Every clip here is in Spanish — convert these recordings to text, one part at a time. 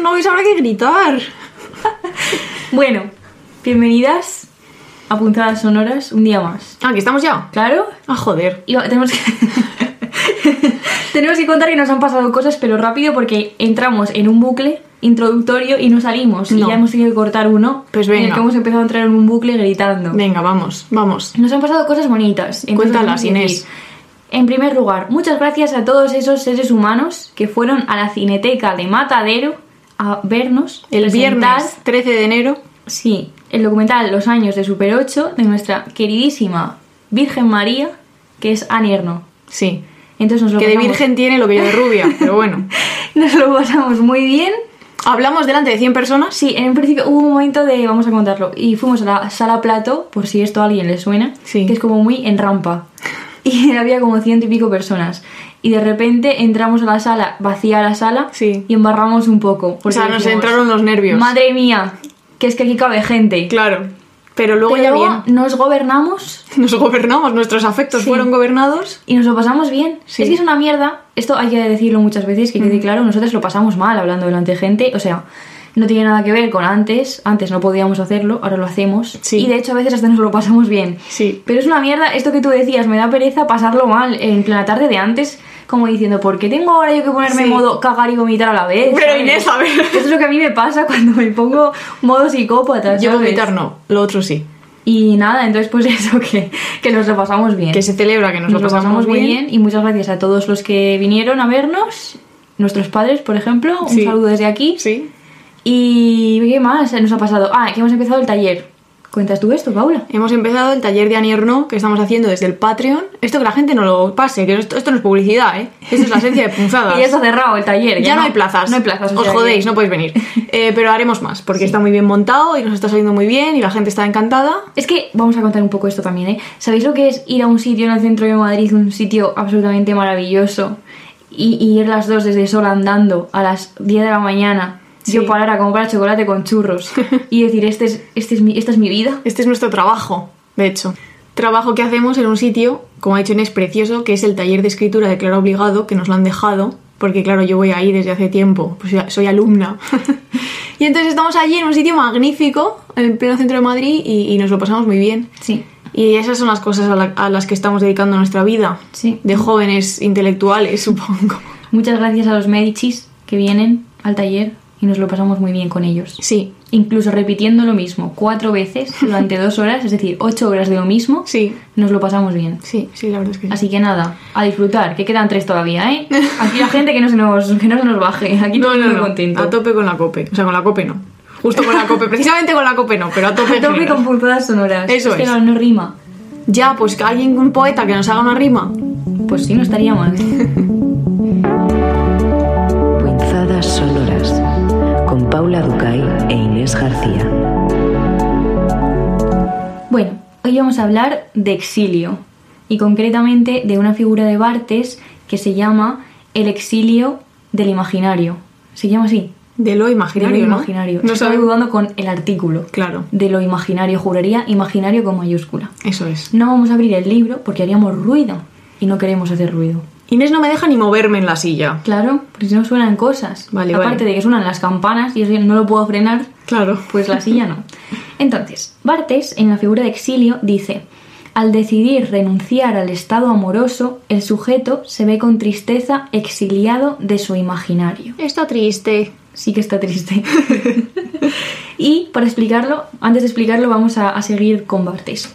los novios habrá que gritar. Bueno, bienvenidas a Puntadas Sonoras un día más. Ah, ¿aquí estamos ya? ¿Claro? Ah, joder. Y tenemos que... tenemos que contar que nos han pasado cosas, pero rápido, porque entramos en un bucle introductorio y no salimos. Y ya hemos tenido que cortar uno. Pues En el venga. que hemos empezado a entrar en un bucle gritando. Venga, vamos, vamos. Nos han pasado cosas bonitas. Cuéntalas, a Inés. En primer lugar, muchas gracias a todos esos seres humanos que fueron a la cineteca de Matadero a vernos El presentar, viernes 13 de enero. sí, el documental Los años de Super 8 de nuestra queridísima Virgen María, que es Anierno. Sí. Entonces nos lo Que de virgen tiene lo que yo de rubia, pero bueno. nos lo pasamos muy bien. Hablamos delante de 100 personas. Sí, en un principio hubo un momento de, vamos a contarlo, y fuimos a la sala plato, por si esto a alguien le suena, Sí. que es como muy en rampa. Y había como ciento y pico personas. Y de repente entramos a la sala, vacía la sala, Sí. y embarramos un poco. O sea, nos dijimos, entraron los nervios. Madre mía, que es que aquí cabe gente. Claro. Pero luego Pero ya luego bien. nos gobernamos Nos gobernamos, nuestros afectos Sí. fueron gobernados. y nos lo pasamos bien. Sí. Es que es una mierda. Esto hay que decirlo muchas veces, que quede claro, nosotros lo pasamos mal hablando delante de gente. O sea, no tiene nada que ver con antes. Antes no podíamos hacerlo, ahora lo hacemos. Sí. Y de hecho a veces hasta nos lo pasamos bien. Sí. Pero es una mierda esto que tú decías, me da pereza pasarlo mal. En plena tarde de antes, como diciendo, ¿por qué tengo ahora yo que ponerme en Sí. modo cagar y vomitar a la vez? Pero, ¿sabes? Inés, a ver. Eso es lo que a mí me pasa cuando me pongo modo psicópata. Yo ¿sabes? vomitar no, lo otro sí. Y nada, entonces pues eso, que, que nos lo pasamos bien. Que se celebra que nos, Nos lo pasamos, bien y muchas gracias a todos los que vinieron a vernos, nuestros padres, por ejemplo, un Sí. saludo desde aquí. Sí. Y ¿qué más nos ha pasado? Ah, que hemos empezado el taller. ¿Cuentas tú esto, Paula? Hemos empezado el taller de Anierno que estamos haciendo desde el Patreon. Esto que la gente no lo pase, que esto, esto no es publicidad, ¿eh? Esto es la esencia de punzadas. Y ya está cerrado el taller. Ya no hay plazas. No hay plazas. Os jodéis, no podéis venir. Eh, pero haremos más, porque está muy bien montado y nos está saliendo muy bien y la gente está encantada. Es que vamos a contar un poco esto también, ¿eh? ¿Sabéis lo que es ir a un sitio en el centro de Madrid, un sitio absolutamente maravilloso, y, y ir las dos desde sol andando a las 10 de la mañana, Sí. yo parar a comprar chocolate con churros y decir, este es, este es mi, esta es mi vida? Este es nuestro trabajo, de hecho. Trabajo que hacemos en un sitio, como ha dicho Inés, precioso, que es el taller de escritura de Clara Obligado, que nos lo han dejado, porque claro, yo voy ahí desde hace tiempo, pues soy alumna. y entonces estamos allí en un sitio magnífico, en el pleno centro de Madrid, y, y nos lo pasamos muy bien. Sí. Y esas son las cosas a, la- a las que estamos dedicando nuestra vida, Sí. de jóvenes intelectuales, supongo. Muchas gracias a los Medicis que vienen al taller y nos lo pasamos muy bien con ellos. Sí, Incluso repitiendo lo mismo cuatro veces durante dos horas, es decir, ocho horas de lo mismo, sí, nos lo pasamos bien. sí, sí, la verdad es que sí. Así que nada, a disfrutar, que quedan tres todavía, ¿eh? Aquí la gente que no se nos, que no se nos baje, aquí No, no, mundo no, contento. a tope con la cope. O sea, con la cope no. Justo con la cope, precisamente con la cope no, pero a tope, A tope con puntadas sonoras. Eso que es. no, no rima. Ya, pues que alguien, un poeta que nos haga una rima. Pues sí, no estaría mal. Punzadas Paula Ducay e Inés García. Bueno, hoy vamos a hablar de exilio y concretamente de una figura de Bartes que se llama el exilio del imaginario. ¿Se llama así? De lo De imaginario, lo ¿no? imaginario. No Estaba sabe- dudando con el artículo. Claro, De lo imaginario, juraría imaginario con mayúscula. eso es. No vamos a abrir el libro porque haríamos ruido y no queremos hacer ruido. Inés no me deja ni moverme en la silla. Claro, porque si no suenan cosas. Vale, Aparte vale. de que suenan las campanas y eso no lo puedo frenar, Claro. pues la silla no. Entonces, Bartes, en la figura de exilio, dice: Al decidir renunciar al estado amoroso, el sujeto se ve con tristeza exiliado de su imaginario. Está triste. Sí que está triste. y para explicarlo, antes de explicarlo, vamos a, a seguir con Bartes.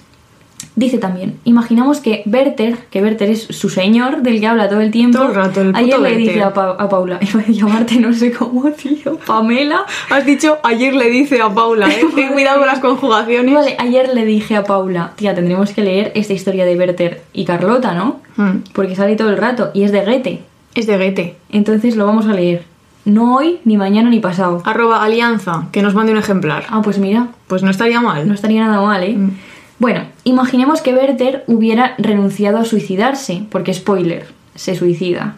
Dice también, imaginamos que Werther, que Werther es su señor del que habla todo el tiempo, Todo el rato, el puto ayer le Werther. dice a, Pa- a Paula, iba a llamarte no sé cómo, tío, Pamela. Has dicho ayer le dice a Paula, ¿eh? Ten cuidado con las conjugaciones. Vale, ayer le dije a Paula, tía, tendremos que leer esta historia de Werther y Carlota, ¿no? Mm. Porque sale todo el rato y es de Goethe. Es de Goethe. Entonces lo vamos a leer. No hoy, ni mañana, ni pasado. Arroba alianza, que nos mande un ejemplar. Ah, pues mira, Pues no estaría mal. no estaría nada mal, ¿eh? Mm. Bueno, imaginemos que Werther hubiera renunciado a suicidarse, porque spoiler, se suicida.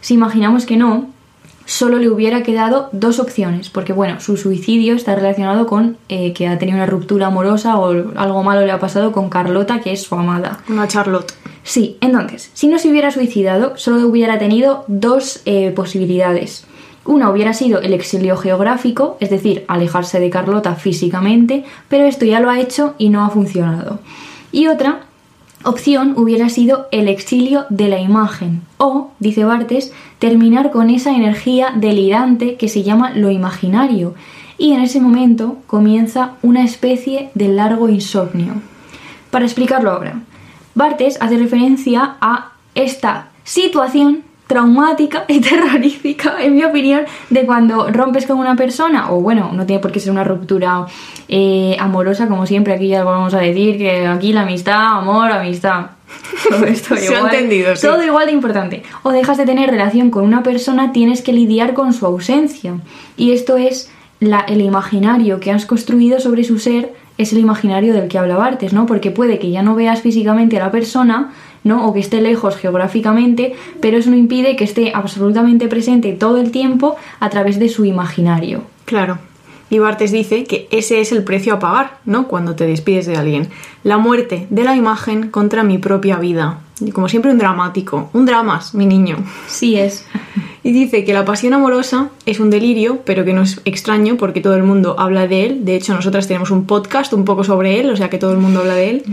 Si imaginamos que no, solo le hubiera quedado dos opciones, porque bueno, su suicidio está relacionado con eh, que ha tenido una ruptura amorosa o algo malo le ha pasado con Carlota, que es su amada. Una Charlotte. Sí, entonces, si no se hubiera suicidado, solo hubiera tenido dos eh, posibilidades. Una hubiera sido el exilio geográfico, es decir, alejarse de Carlota físicamente, pero esto ya lo ha hecho y no ha funcionado. Y otra opción hubiera sido el exilio de la imagen o, dice Bartes, terminar con esa energía delirante que se llama lo imaginario. Y en ese momento comienza una especie de largo insomnio. Para explicarlo ahora, Bartes hace referencia a esta situación traumática y terrorífica, en mi opinión, de cuando rompes con una persona, o bueno, no tiene por qué ser una ruptura eh, amorosa, como siempre, aquí ya vamos a decir que aquí la amistad, amor, amistad. Todo esto Se ha igual, entendido, sí. todo igual de importante. O dejas de tener relación con una persona, tienes que lidiar con su ausencia. Y esto es la- el imaginario que has construido sobre su ser, es el imaginario del que hablaba antes, ¿no? Porque puede que ya no veas físicamente a la persona, ¿no? O que esté lejos geográficamente, pero eso no impide que esté absolutamente presente todo el tiempo a través de su imaginario. Claro. Y Bartes dice que ese es el precio a pagar, ¿no? Cuando te despides de alguien. La muerte de la imagen contra mi propia vida. Y como siempre un dramático. Un dramas, mi niño. Sí es. Y dice que la pasión amorosa es un delirio, pero que no es extraño porque todo el mundo habla de él. De hecho, nosotras tenemos un podcast un poco sobre él, o sea que todo el mundo habla de él.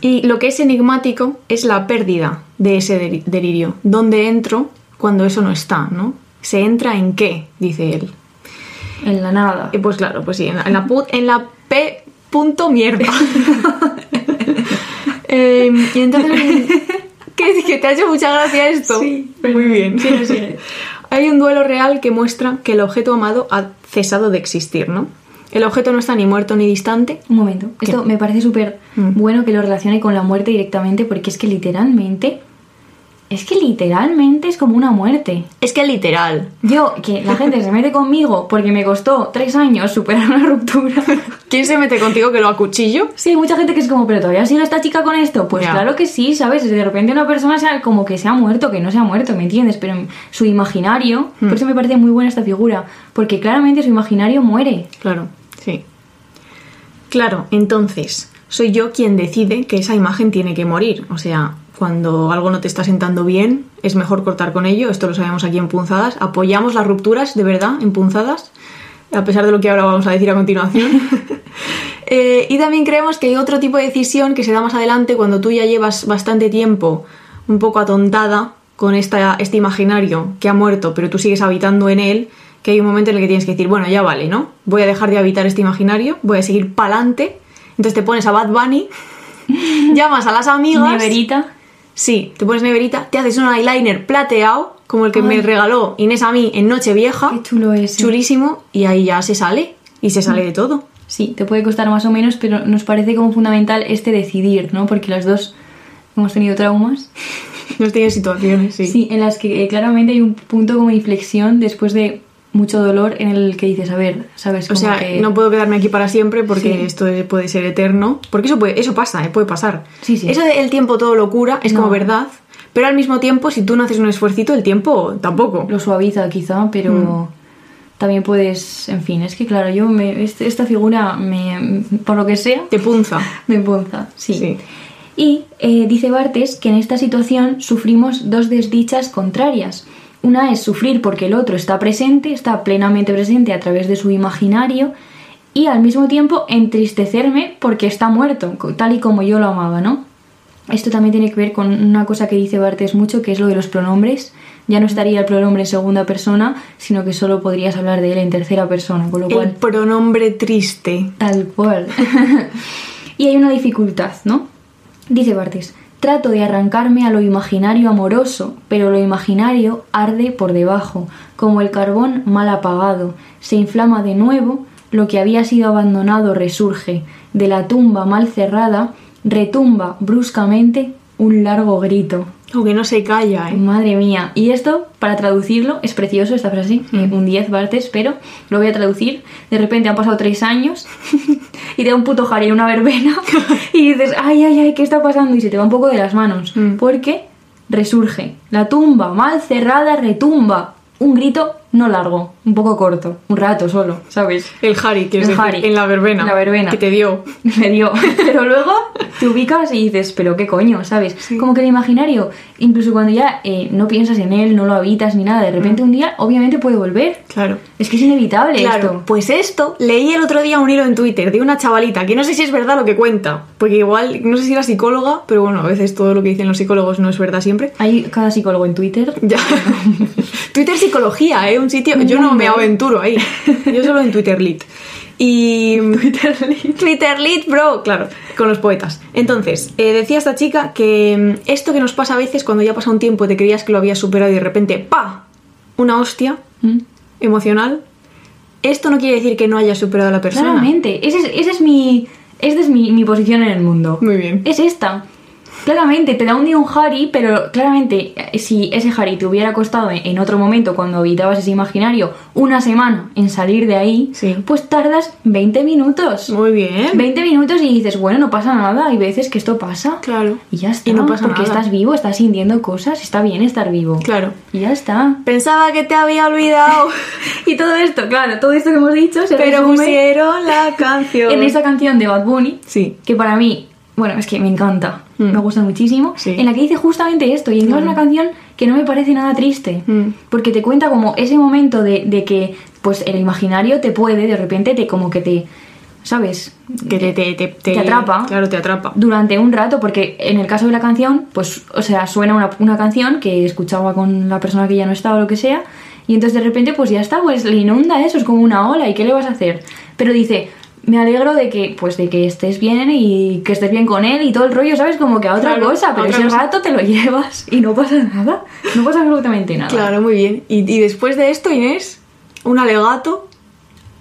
Y lo que es enigmático es la pérdida de ese deli- delirio. ¿Dónde entro cuando eso no está, no? ¿Se entra en qué? Dice él. En la nada. Y pues claro, pues sí, en la, en la, en la P punto mierda. Eh, y entonces, ¿qué, que te ha hecho mucha gracia esto? Sí, muy bien. sigue. Hay un duelo real que muestra que el objeto amado ha cesado de existir, ¿no? El objeto no está ni muerto ni distante. Un momento. Esto me parece súper Mm. bueno que lo relacione con la muerte directamente porque es que literalmente... Es que literalmente es como una muerte. Es que literal. Yo, que la gente se mete conmigo porque me costó tres años superar una ruptura. ¿Quién se mete contigo que lo acuchillo? Sí, hay mucha gente que es como, pero todavía sigue esta chica con esto. Pues claro que sí, ¿sabes? De repente una persona sea como que se ha muerto, que no se ha muerto, ¿me entiendes? Pero su imaginario, Hmm. por eso me parece muy buena esta figura, porque claramente su imaginario muere. Claro. Claro, entonces, soy yo quien decide que esa imagen tiene que morir. O sea, cuando algo no te está sentando bien, es mejor cortar con ello. Esto lo sabemos aquí en Punzadas. Apoyamos las rupturas, de verdad, en Punzadas, a pesar de lo que ahora vamos a decir a continuación. Eh, y también creemos que hay otro tipo de decisión que se da más adelante cuando tú ya llevas bastante tiempo un poco atontada con esta, este imaginario que ha muerto, pero tú sigues habitando en él, que hay un momento en el que tienes que decir, bueno, ya vale, ¿no? Voy a dejar de habitar este imaginario, voy a seguir pa'lante. Entonces te pones a Bad Bunny, llamas a las amigas. Neverita. Sí, te pones neverita, te haces un eyeliner plateado, como el que me regaló Inés a mí en Nochevieja. Qué chulo es. Chulísimo, y ahí ya se sale, y se sale de todo. Sí, te puede costar más o menos, pero nos parece como fundamental este decidir, ¿no? Porque las dos hemos tenido traumas. Nos tiene situaciones, sí. Sí, en las que eh, claramente hay un punto como de inflexión después de mucho dolor en el que dices, a ver, ¿sabes? O Como sea, que- no puedo quedarme aquí para siempre porque Sí. esto puede ser eterno. Porque eso puede, eso pasa, ¿eh? puede pasar. Sí, sí. Eso del tiempo todo lo cura es No. como verdad. Pero al mismo tiempo, si tú no haces un esfuercito, el tiempo tampoco. lo suaviza quizá, pero Mm. también puedes, en fin, es que claro, yo me, este- esta figura me, por lo que sea, Te punza. me punza, sí. Sí. Y eh, dice Bartes que en esta situación sufrimos dos desdichas contrarias. Una es sufrir porque el otro está presente, está plenamente presente a través de su imaginario, y al mismo tiempo entristecerme porque está muerto, tal y como yo lo amaba, ¿no? Esto también tiene que ver con una cosa que dice Bartes mucho, que es lo de los pronombres. Ya no estaría el pronombre en segunda persona, sino que solo podrías hablar de él en tercera persona, con lo El cual... pronombre triste. Tal cual. y hay una dificultad, ¿no? Dice Bartes, trato de arrancarme a lo imaginario amoroso, pero lo imaginario arde por debajo, como el carbón mal apagado, se inflama de nuevo, lo que había sido abandonado resurge, de la tumba mal cerrada, retumba bruscamente un largo grito. Aunque no se calla, ¿eh? Madre mía. Y esto, para traducirlo, es precioso esta frase, eh, un 10 Bartes, pero lo voy a traducir. De repente han pasado tres años y te da un puto jaleo, una verbena, y dices, ay, ay, ay, ¿qué está pasando? Y se te va un poco de las manos, Mm. porque resurge. La tumba, mal cerrada, retumba. Un grito no largo, un poco corto, un rato solo, ¿sabes? El Harry, El decir, Harry. en la verbena. En la verbena. Que te dio. Me dio. Pero luego te ubicas y dices, pero qué coño, ¿sabes? Como que el imaginario, incluso cuando ya eh, no piensas en él, no lo habitas ni nada, de repente un día obviamente puede volver. Claro. Es que es inevitable Claro, esto. pues esto, leí el otro día un hilo en Twitter de una chavalita, que no sé si es verdad lo que cuenta, porque igual, no sé si era psicóloga, pero bueno, a veces todo lo que dicen los psicólogos no es verdad siempre. Hay cada psicólogo en Twitter. Ya. Twitter psicología, ¿eh? Un sitio. Yo no me aventuro ahí. Yo solo en Twitter lit. Y. Twitter Twitter lit, bro, claro, con los poetas. Entonces, eh, decía esta chica que mm, esto que nos pasa a veces cuando ya pasa un tiempo te creías que lo habías superado y de repente, ¡pa! Una hostia Mm. Emocional. Esto no quiere decir que no hayas superado a la persona. Claramente, ese es, ese es mi. Esta es mi, mi posición en el mundo. Muy bien. Es esta. Claramente, te da un día un Harry, pero claramente, eh, si ese Harry te hubiera costado en, en otro momento, cuando habitabas ese imaginario, una semana en salir de ahí, Sí. pues tardas 20 minutos. Muy bien. 20 minutos y dices, bueno, no pasa nada, hay veces que esto pasa. Claro. Y ya está. Y no pasa porque nada. estás vivo, estás sintiendo cosas, está bien estar vivo. Claro. Y ya está. Pensaba que te había olvidado, Y todo esto, claro, todo esto que hemos dicho se pero resume pusieron la canción. en esa canción de Bad Bunny, Sí. que para mí, bueno, es que me encanta, Mm. me gusta muchísimo, Sí. en la que dice justamente esto, y encima es una canción que no me parece nada triste, Mm. porque te cuenta como ese momento de, de que, pues, el imaginario te puede, de repente, te como que te, ¿sabes? Que te, te, te, Te atrapa. Claro, te atrapa. Durante un rato, porque en el caso de la canción, pues, o sea, suena una, una canción que escuchaba con la persona que ya no estaba o lo que sea, y entonces de repente, pues ya está, pues le inunda eso, es como una ola, ¿y qué le vas a hacer? Pero dice, me alegro de que, pues de que estés bien y que estés bien con él y todo el rollo, ¿sabes? Como que a otra Claro, cosa, pero otra ese cosa. rato te lo llevas y no pasa nada, no pasa absolutamente nada. Claro, muy bien. Y, y después de esto, Inés, un alegato.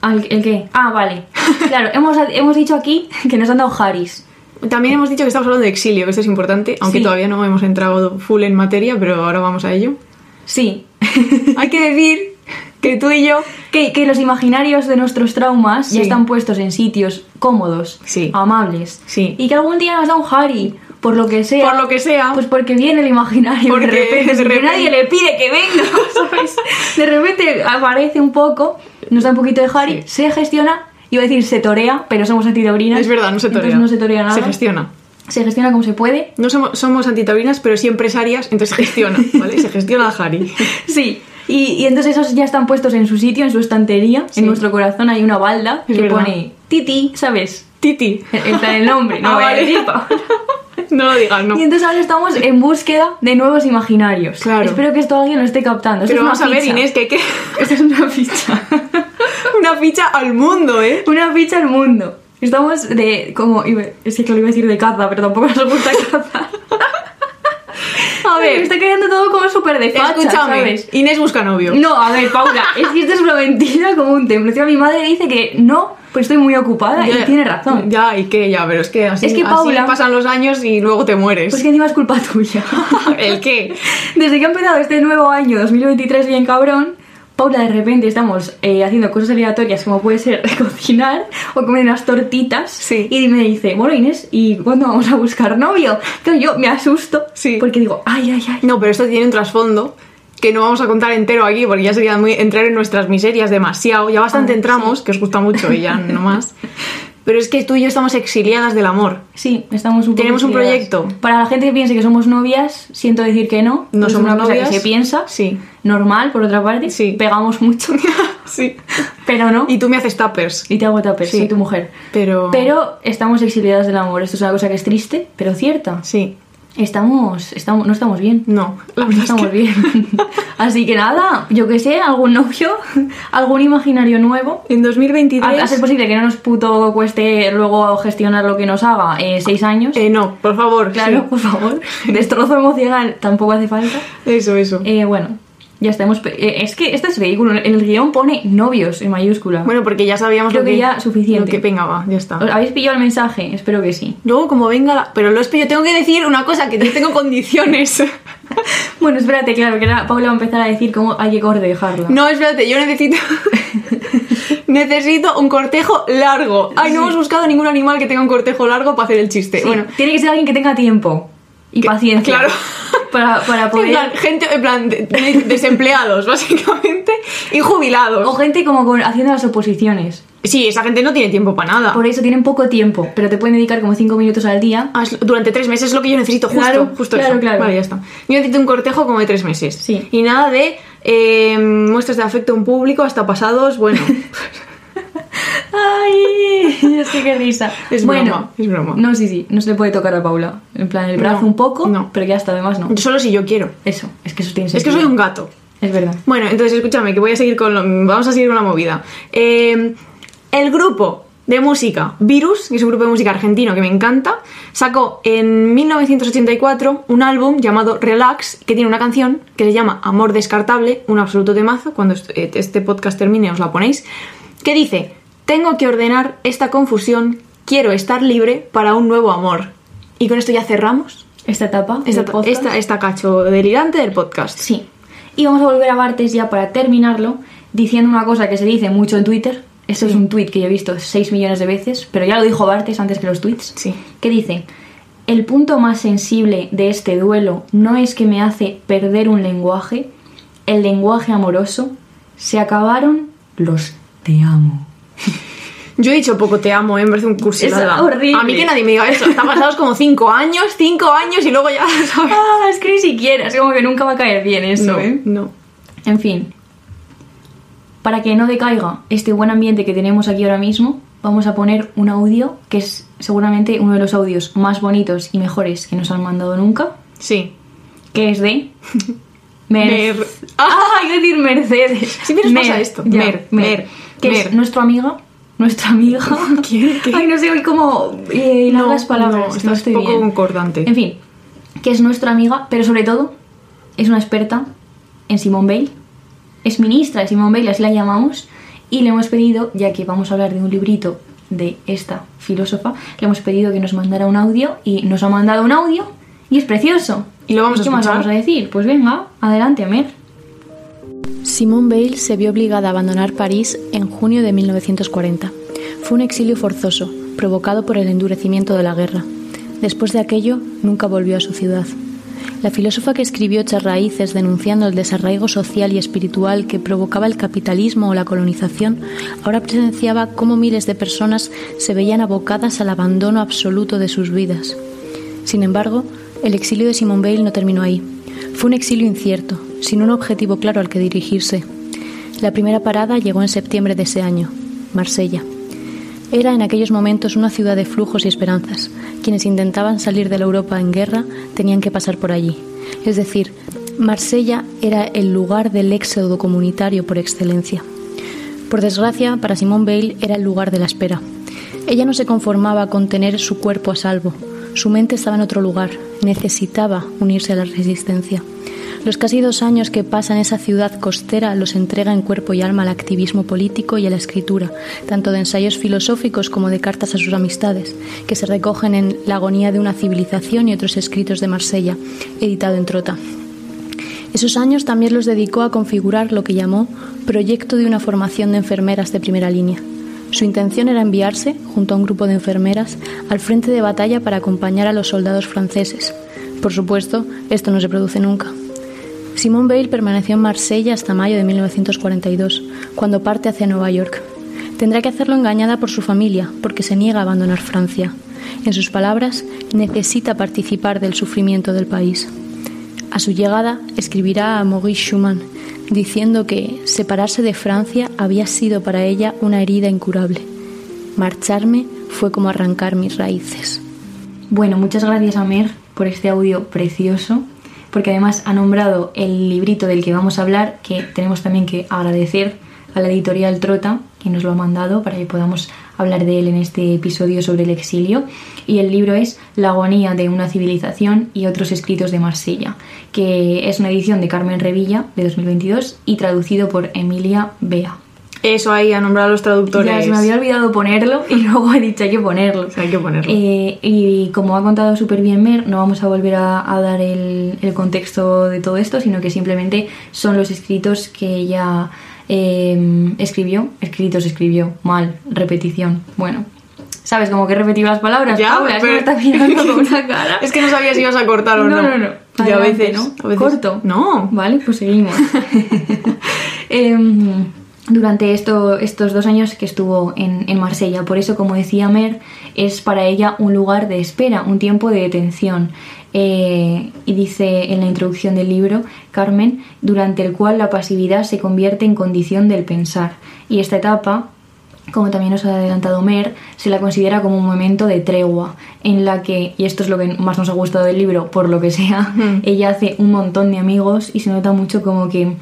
¿Al- ¿El qué? Ah, vale. Claro, hemos, hemos dicho aquí que nos han dado Haris. También hemos dicho que estamos hablando de exilio, que esto es importante, aunque Sí. todavía no hemos entrado full en materia, pero ahora vamos a ello. Sí. Hay que decir que tú y yo Que, que los imaginarios de nuestros traumas Sí. ya están puestos en sitios cómodos, Sí. amables. Sí. Y que algún día nos da un Harry, por lo que sea. Por lo que sea. Pues porque viene el imaginario Porque de repente, de nadie le pide que venga, ¿sabes? De repente aparece un poco, nos da un poquito de Harry, se gestiona, iba a decir se torea, pero somos antitaurinas. Es verdad, no se torea. Entonces no se torea nada. Se gestiona. Se gestiona como se puede. No somos, somos antitaurinas, pero sí empresarias, entonces se gestiona, ¿vale? Se gestiona el Harry. Sí. Y, y entonces esos ya están puestos en su sitio, en su estantería. Sí. En nuestro corazón hay una balda Es que verdad. pone Titi, ¿sabes? Titi. Está el nombre, no Ah, vale. No lo digas, no. Y entonces ahora estamos en búsqueda de nuevos imaginarios. Claro. Espero que esto alguien lo esté captando. Esto Pero vamos a ver, ficha. Inés, que hay que... Esta es una ficha. Una ficha al mundo, ¿eh? una ficha al mundo. Estamos de. como. Es que lo iba a decir de caza, pero tampoco nos gusta caza. A Me ver, está quedando todo como súper de facha, escúchame. ¿sabes? Inés busca novio. No, a ver, Paula, es que esto es una mentira como un templo. Mi madre dice que no, pues estoy muy ocupada Ya- y tiene razón. Ya, y que ya, pero es que así, Es que así pasan los años y luego te mueres. Pues que encima es culpa tuya. ¿El qué? Desde que ha empezado este nuevo año 2023 bien cabrón, Paula de repente estamos eh, haciendo cosas aleatorias como puede ser cocinar o comer unas tortitas Sí. y me dice, bueno Inés, ¿y cuándo vamos a buscar novio? Claro, yo me asusto Sí. porque digo, ay, ay, ay. No, pero esto tiene un trasfondo que no vamos a contar entero aquí porque ya sería muy entrar en nuestras miserias demasiado. Ya bastante Ah, entramos, que os gusta mucho y ya no más. Pero es que tú y yo estamos exiliadas del amor. Sí, estamos un poco ¿Tenemos un proyecto? Para la gente que piense que somos novias, siento decir que no. No somos una cosa novias. que se piensa. Sí. Normal, por otra parte. Sí. Pegamos mucho. Sí. pero no. Y tú me haces tappers. Y te hago tapes, Sí. soy tu mujer. Pero. Pero estamos exiliadas del amor. Esto es una cosa que es triste, pero cierta. Sí. Estamos, estamos, no estamos bien. No, la No verdad es estamos que. bien. Así que nada, yo que sé, algún novio, algún imaginario nuevo. En A, 2023. a ser posible que no nos puto cueste luego gestionar lo que nos haga eh, seis años. Eh, no, por favor. claro, sí. por favor. Destrozo emocional tampoco hace falta. Eso, eso. Eh, bueno, ya estamos. eh, es que este es ridículo. El guion pone novios en mayúscula. Bueno, porque ya sabíamos Creo lo que que, ya suficiente. Lo que venga, va, ya está. ¿Habéis pillado el mensaje? Espero que sí. Luego, como venga la... Pero lo yo tengo que decir una cosa, que yo tengo condiciones. Bueno, espérate, claro, que ahora Paula va a empezar a decir cómo hay que cortejarla. No, espérate, yo necesito... necesito un cortejo largo. Ay, no hemos buscado ningún animal que tenga un cortejo largo para hacer el chiste. Sí, Bueno, tiene que ser alguien que tenga tiempo y que- paciencia. Claro. para, para En poder... plan, gente, en plan, de- de- desempleados, básicamente, y jubilados. O gente como con- haciendo las oposiciones. Sí, esa gente no tiene tiempo para nada. Por eso tienen poco tiempo, pero te pueden dedicar como 5 minutos al día. Ah, Durante tres meses es lo que yo necesito, justo, Claro, justo claro, eso. claro. Vale, ya está. Yo necesito un cortejo como de tres meses. Sí. Y nada de eh, muestras de afecto en público hasta pasados, bueno. ¡Ay! Yo sé qué risa. Es bueno, broma, es broma. No, sí, sí, no se le puede tocar a Paula. En plan, el brazo No, un poco, no. pero ya está, además no. Solo si yo quiero. Eso, es que eso tiene Es que sentido. soy un gato. Es verdad. Bueno, entonces escúchame, que voy a seguir con lo- vamos a seguir con la movida. Eh, el grupo de música Virus, que es un grupo de música argentino que me encanta, sacó en 1984 un álbum llamado Relax, que tiene una canción que se llama Amor Descartable, un absoluto temazo, cuando eh, este podcast termine os la ponéis, que dice, tengo que ordenar esta confusión, quiero estar libre para un nuevo amor. Y con esto ya cerramos Esta etapa. esta, del podcast. esta, esta cacho delirante del podcast. Sí. Y vamos a volver a Bartes ya para terminarlo, diciendo una cosa que se dice mucho en Twitter. Esto es un tweet que yo he visto 6 millones de veces, pero ya lo dijo Bartes antes que los tweets. Sí. Que dice: El punto más sensible de este duelo no es que me hace perder un lenguaje, el lenguaje amoroso. Se acabaron los te amo. Yo he dicho poco te amo, ¿eh? me parece un cursilada. Es horrible. A mí que nadie me diga eso. Están pasados como cinco años, cinco años y luego ya, ¿sabes? Ah, es que ni siquiera, es como que nunca va a caer bien eso, no, ¿eh? no. En fin, para que no decaiga este buen ambiente que tenemos aquí ahora mismo, vamos a poner un audio que es seguramente uno de los audios más bonitos y mejores que nos han mandado nunca, Sí. que es de... Mer... Mer- ¡Ah! Iba a decir Mercedes. Siempre nos pasa esto. ya, Mer, Mer, Que Mer. es nuestra amiga. Nuestra amiga. ¿Quién? ¿Qué? Ay, no sé hoy cómo eh, No, las palabras. no, estás estoy poco bien. concordante. En fin, que es nuestra amiga, pero sobre todo es una experta en Simone Bale. Es ministra de Simone Bale, así la llamamos. Y le hemos pedido, ya que vamos a hablar de un librito de esta filósofa, le hemos pedido que nos mandara un audio y nos ha mandado un audio y es precioso. Y lo vamos a ¿Qué más escuchar. vamos a decir? Pues venga, adelante, Amer. Simone Bale se vio obligada a abandonar París en junio de 1940. Fue un exilio forzoso, provocado por el endurecimiento de la guerra. Después de aquello, nunca volvió a su ciudad. La filósofa que escribió Hechas Raíces denunciando el desarraigo social y espiritual que provocaba el capitalismo o la colonización, ahora presenciaba cómo miles de personas se veían abocadas al abandono absoluto de sus vidas. Sin embargo, el exilio de Simone Bale no terminó ahí. Fue un exilio incierto, sin un objetivo claro al que dirigirse. La primera parada llegó en septiembre de ese año, Marsella. Era en aquellos momentos una ciudad de flujos y esperanzas. Quienes intentaban salir de la Europa en guerra tenían que pasar por allí. Es decir, Marsella era el lugar del éxodo comunitario por excelencia. Por desgracia, para Simone Bale era el lugar de la espera. Ella no se conformaba con tener su cuerpo a salvo. Su mente estaba en otro lugar. Necesitaba unirse a la resistencia. Los casi dos años que pasa en esa ciudad costera los entrega en cuerpo y alma al activismo político y a la escritura, tanto de ensayos filosóficos como de cartas a sus amistades, que se recogen en La agonía de una civilización y otros escritos de Marsella, editado en Trota. Esos años también los dedicó a configurar lo que llamó Proyecto de una formación de enfermeras de primera línea. Su intención era enviarse, junto a un grupo de enfermeras, al frente de batalla para acompañar a los soldados franceses. Por supuesto, esto no se produce nunca. Simone Bale permaneció en Marsella hasta mayo de 1942, cuando parte hacia Nueva York. Tendrá que hacerlo engañada por su familia, porque se niega a abandonar Francia. En sus palabras, necesita participar del sufrimiento del país. A su llegada, escribirá a Maurice Schumann, diciendo que separarse de Francia había sido para ella una herida incurable. Marcharme fue como arrancar mis raíces. Bueno, muchas gracias a por este audio precioso, porque además ha nombrado el librito del que vamos a hablar, que tenemos también que agradecer a la editorial Trota, que nos lo ha mandado para que podamos hablar de él en este episodio sobre el exilio. Y el libro es La agonía de una civilización y otros escritos de Marsella, que es una edición de Carmen Revilla de 2022 y traducido por Emilia Bea. Eso ahí a nombrar a los traductores. Ya se me había olvidado ponerlo y luego he dicho hay que ponerlo. O sea, hay que ponerlo. Eh, y como ha contado súper bien Mer, no vamos a volver a, a dar el, el contexto de todo esto, sino que simplemente son los escritos que ella eh, escribió. Escritos escribió, mal, repetición. Bueno, ¿sabes? Como que he repetido las palabras. Ya, Paula, es que pero- está mirando con una cara. Es que no sabía si ibas a cortar o no. No, no, no. Y a Adelante, veces, ¿no? a veces- Corto. No. Vale, pues seguimos. Em, durante esto- estos dos años que estuvo en, en Marsella. Por eso, como decía Mer, es para ella un lugar de espera, un tiempo de detención. Eh, y dice en la introducción del libro, Carmen, durante el cual la pasividad se convierte en condición del pensar. Y esta etapa como también nos ha adelantado Mer, se la considera como un momento de tregua, en la que, y esto es lo que más nos ha gustado del libro, por lo que sea, ella hace un montón de amigos y se nota mucho como que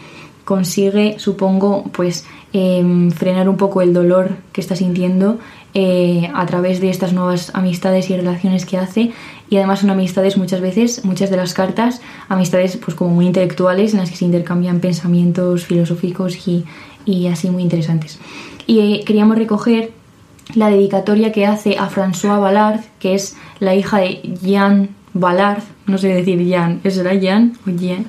consigue, supongo, pues em, frenar un poco el dolor que está sintiendo eh, a través de estas nuevas amistades y relaciones que hace y además son amistades muchas veces, muchas de las cartas, amistades pues como muy intelectuales en las que se intercambian pensamientos filosóficos y, y así muy interesantes. Y eh, queríamos recoger la dedicatoria que hace a François Ballard, que es la hija de Jean Ballard, no sé decir Jean, ¿eso era Jean o Jean?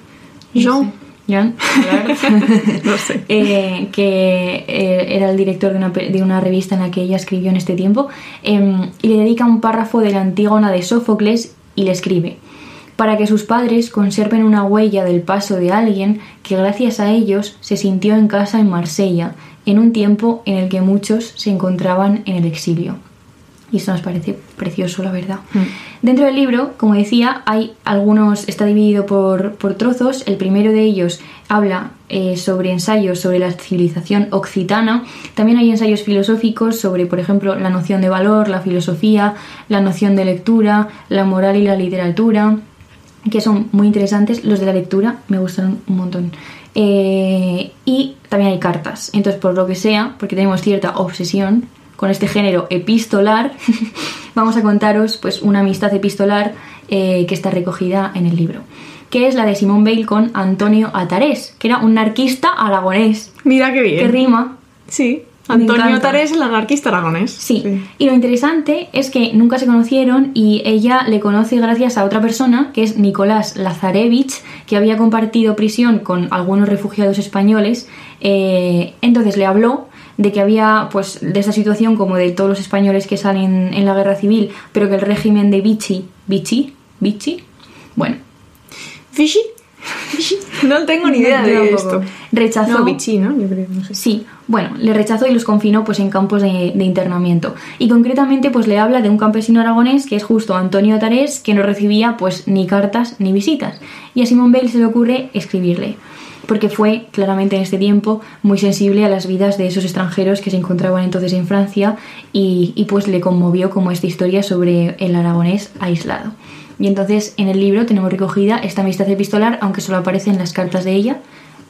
No Jean. sé. Ballard. No sé. Eh, que eh, era el director de una, de una revista en la que ella escribió en este tiempo, em, y le dedica un párrafo de la Antígona de Sófocles y le escribe para que sus padres conserven una huella del paso de alguien que gracias a ellos se sintió en casa en Marsella, en un tiempo en el que muchos se encontraban en el exilio. Y esto nos parece precioso, la verdad. Dentro del libro, como decía, hay algunos, está dividido por, por trozos. El primero de ellos habla eh, sobre ensayos sobre la civilización occitana. También hay ensayos filosóficos sobre, por ejemplo, la noción de valor, la filosofía, la noción de lectura, la moral y la literatura, que son muy interesantes. Los de la lectura me gustaron un montón. Eh, y también hay cartas. Entonces, por lo que sea, porque tenemos cierta obsesión con este género epistolar, vamos a contaros pues una amistad epistolar eh, que está recogida en el libro, que es la de Simón Bale con Antonio Atarés, que era un narquista aragonés, Mira qué bien. que rima. Sí. Antonio. Tarés, el anarquista aragonés. Sí. y lo interesante es que nunca se conocieron y ella le conoce gracias a otra persona, que es Nicolás Lazarevich, que había compartido prisión con algunos refugiados españoles. Eh, entonces le habló de que había, pues, de esta situación como de todos los españoles que salen en la guerra civil, pero que el régimen de Vichy, Vichy, Vichy, bueno, ¿Fishy? No tengo ni idea de esto. Rechazó. No, Vichy, ¿no? Yo creo, no sé. Sí, bueno, le rechazó y los confinó pues en campos de, de internamiento. Y concretamente pues le habla de un campesino aragonés que es justo Antonio Tarés, que no recibía pues ni cartas ni visitas. Y a Simón Bale se le ocurre escribirle, porque fue claramente en este tiempo muy sensible a las vidas de esos extranjeros que se encontraban entonces en Francia y, y, pues le conmovió como esta historia sobre el aragonés aislado. Y entonces en el libro tenemos recogida esta amistad epistolar, aunque solo aparecen las cartas de ella,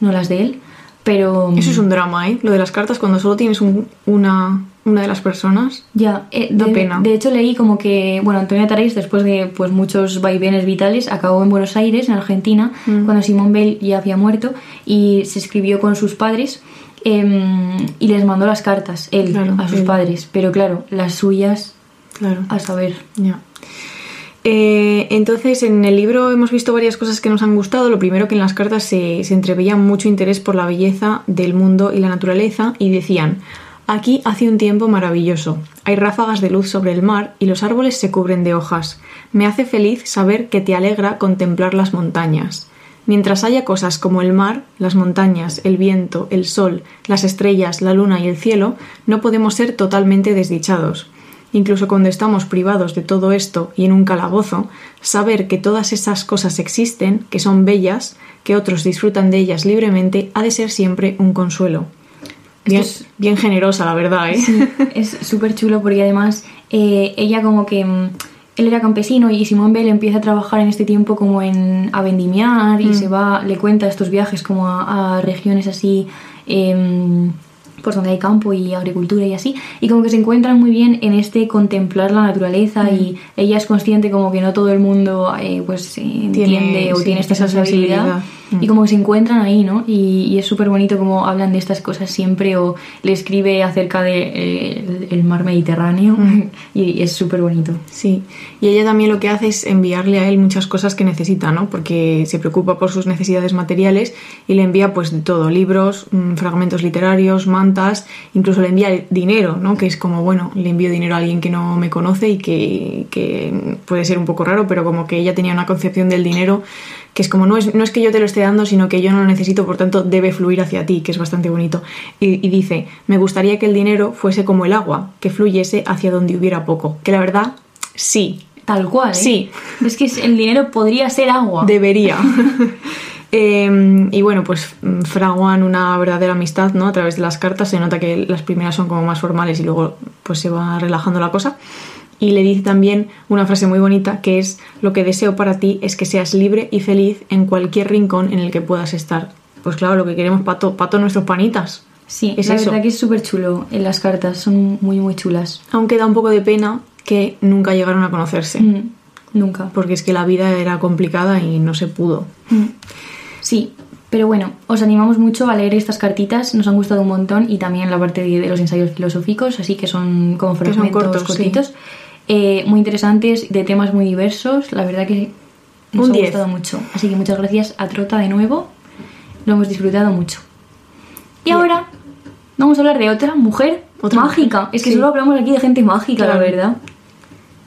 no las de él. Pero Eso es un drama, ¿eh? Lo de las cartas, cuando solo tienes un- una, una de las personas. Ya, eh, de, pena. de hecho leí como que, bueno, Antonio Tarés, después de pues muchos vaivenes vitales, acabó en Buenos Aires, en Argentina, Mm. cuando Simón Bale ya había muerto, y se escribió con sus padres em, y les mandó las cartas, él, Claro, a sus él. padres. Pero claro, las suyas, Claro. a saber. Ya. Eh, entonces, en el libro hemos visto varias cosas que nos han gustado. Lo primero que en las cartas se, se entreveía mucho interés por la belleza del mundo y la naturaleza y decían, aquí hace un tiempo maravilloso. Hay ráfagas de luz sobre el mar y los árboles se cubren de hojas. Me hace feliz saber que te alegra contemplar las montañas. Mientras haya cosas como el mar, las montañas, el viento, el sol, las estrellas, la luna y el cielo, no podemos ser totalmente desdichados. Incluso cuando estamos privados de todo esto y en un calabozo, saber que todas esas cosas existen, que son bellas, que otros disfrutan de ellas libremente, ha de ser siempre un consuelo. Bien, es- bien generosa, la verdad, ¿eh? es súper chulo porque además eh, ella como que mm, él era campesino y Simón Bell empieza a trabajar en este tiempo como en a vendimiar y se va le cuenta estos viajes como a, a regiones así em, pues donde hay campo y agricultura y así. Y como que se encuentran muy bien en este contemplar la naturaleza y ella es consciente como que no todo el mundo eh, pues eh, entiende o sí, tiene esta esa sensibilidad sensibilidad. y como que se encuentran ahí, ¿no? Y, y es súper bonito como hablan de estas cosas siempre o le escribe acerca del de, eh, el- mar Mediterráneo y, es súper bonito. Sí, y ella también lo que hace es enviarle a él muchas cosas que necesita, ¿no? Porque se preocupa por sus necesidades materiales y le envía pues de todo, libros, mm, fragmentos literarios, mantas, incluso le envía dinero, ¿no? Que es como, bueno, le envío dinero a alguien que no me conoce y que, que puede ser un poco raro, pero como que ella tenía una concepción del dinero que es como no es, no es que yo te lo esté dando, sino que yo no lo necesito, por tanto debe fluir hacia ti, que es bastante bonito. Y, y dice, me gustaría que el dinero fuese como el agua, que fluyese hacia donde hubiera poco. Que la verdad, sí, Tal cual, ¿eh? Sí. Es que el dinero podría ser agua. debería. Eh, y bueno, pues mm, fraguan una verdadera amistad, ¿no? A través de las cartas. Se nota que las primeras son como más formales y luego pues se va relajando la cosa. Y le dice también una frase muy bonita que es lo que deseo para ti es que seas libre y feliz en cualquier rincón en el que puedas estar. Pues claro, lo que queremos para todos nuestros panitas. Sí, es la eso. verdad que es súper chulo en las cartas, son muy, muy chulas. Aunque da un poco de pena que nunca llegaron a conocerse. Mm, nunca. Porque es que la vida era complicada y no se pudo. Sí, pero bueno, os animamos mucho a leer estas cartitas, nos han gustado un montón y también la parte de, de los ensayos filosóficos, así que son como fragmentos cortos, cortitos, eh, muy interesantes, de temas muy diversos, la verdad que nos Un ha 10. gustado mucho. Así que muchas gracias a Trota de nuevo, lo hemos disfrutado mucho. Y Bien. ahora vamos a hablar de otra mujer Otra mágica, mujer, es que sí. solo hablamos aquí de gente mágica, la verdad.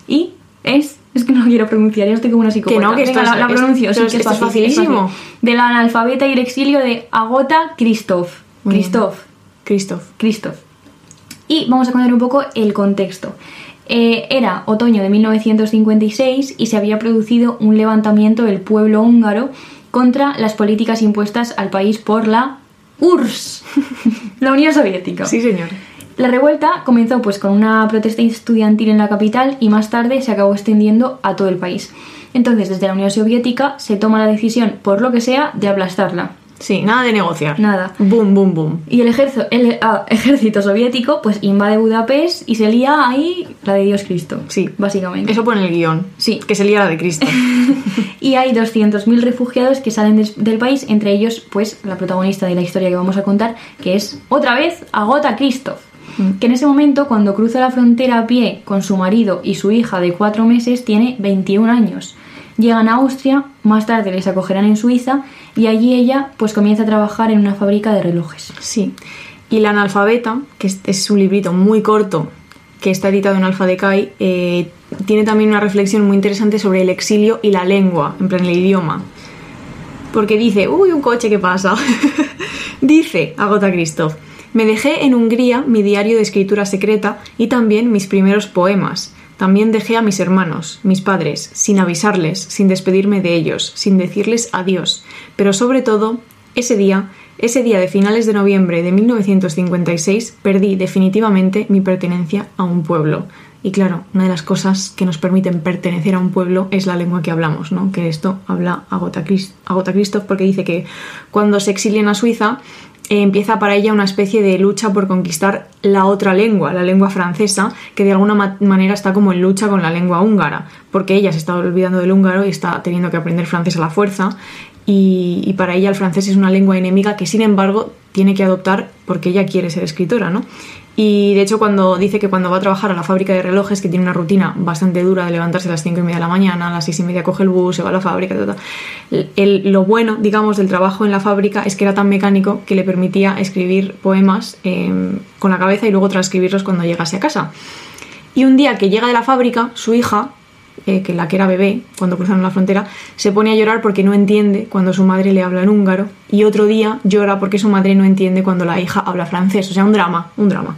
Y es... Es que no lo quiero pronunciar, ya estoy como una psicópata. Que no, que Venga, la, la es- pronuncio, sí, pero que es esto es fácil, es facilísimo. fácil. De la analfabeta y el exilio de Agota Christoph. Bien. Christoph. Christoph. Christoph. Y vamos a contar un poco el contexto. Eh, era otoño de 1956 y se había producido un levantamiento del pueblo húngaro contra las políticas impuestas al país por la URSS, la Unión Soviética. Sí, señor. La revuelta comenzó pues con una protesta estudiantil en la capital y más tarde se acabó extendiendo a todo el país. Entonces, desde la Unión Soviética se toma la decisión, por lo que sea, de aplastarla. Sí, nada de negociar. Nada. Boom, boom, boom. Y el, ah, ejército soviético pues invade Budapest y se lía ahí la de Dios Cristo. Sí. Básicamente. Eso pone el guion. Sí. Que se lía la de Cristo. Y hay 200.000 refugiados que salen del país, entre ellos pues la protagonista de la historia que vamos a contar, que es otra vez Agota Christoph. Que en ese momento, cuando cruza la frontera a pie con su marido y su hija de cuatro meses, tiene 21 años. Llegan a Austria, más tarde les acogerán en Suiza y allí ella pues comienza a trabajar en una fábrica de relojes. Sí. Y La analfabeta, que es, un librito muy corto que está editado en Alfa Decay, eh, tiene también una reflexión muy interesante sobre el exilio y la lengua, en plan el idioma. Porque dice, uy, un coche que pasa. dice Agota Christoph, me dejé en Hungría mi diario de escritura secreta y también mis primeros poemas. También dejé a mis hermanos, mis padres, sin avisarles, sin despedirme de ellos, sin decirles adiós. Pero sobre todo, ese día, ese día de finales de noviembre de 1956, perdí definitivamente mi pertenencia a un pueblo. Y claro, una de las cosas que nos permiten pertenecer a un pueblo es la lengua que hablamos, ¿no? Que esto habla Agota, Christ- Agota Christoph porque dice que cuando se exilian a Suiza empieza para ella una especie de lucha por conquistar la otra lengua, la lengua francesa, que de alguna ma- manera está como en lucha con la lengua húngara, porque ella se está olvidando del húngaro y está teniendo que aprender francés a la fuerza, y para ella el francés es una lengua enemiga que sin embargo tiene que adoptar porque ella quiere ser escritora, ¿no? Y de hecho cuando dice que cuando va a trabajar a la fábrica de relojes, que tiene una rutina bastante dura de levantarse a las 5 y media de la mañana, a las 6 y media coge el bus, se va a la fábrica, ta, el- lo bueno, digamos, del trabajo en la fábrica es que era tan mecánico que le permitía escribir poemas eh, con la cabeza y luego transcribirlos cuando llegase a casa. Y un día que llega de la fábrica, su hija, eh, que la que era bebé cuando cruzaron la frontera, se pone a llorar porque no entiende cuando su madre le habla en húngaro. Y otro día llora porque su madre no entiende cuando la hija habla francés. O sea, un drama, un drama.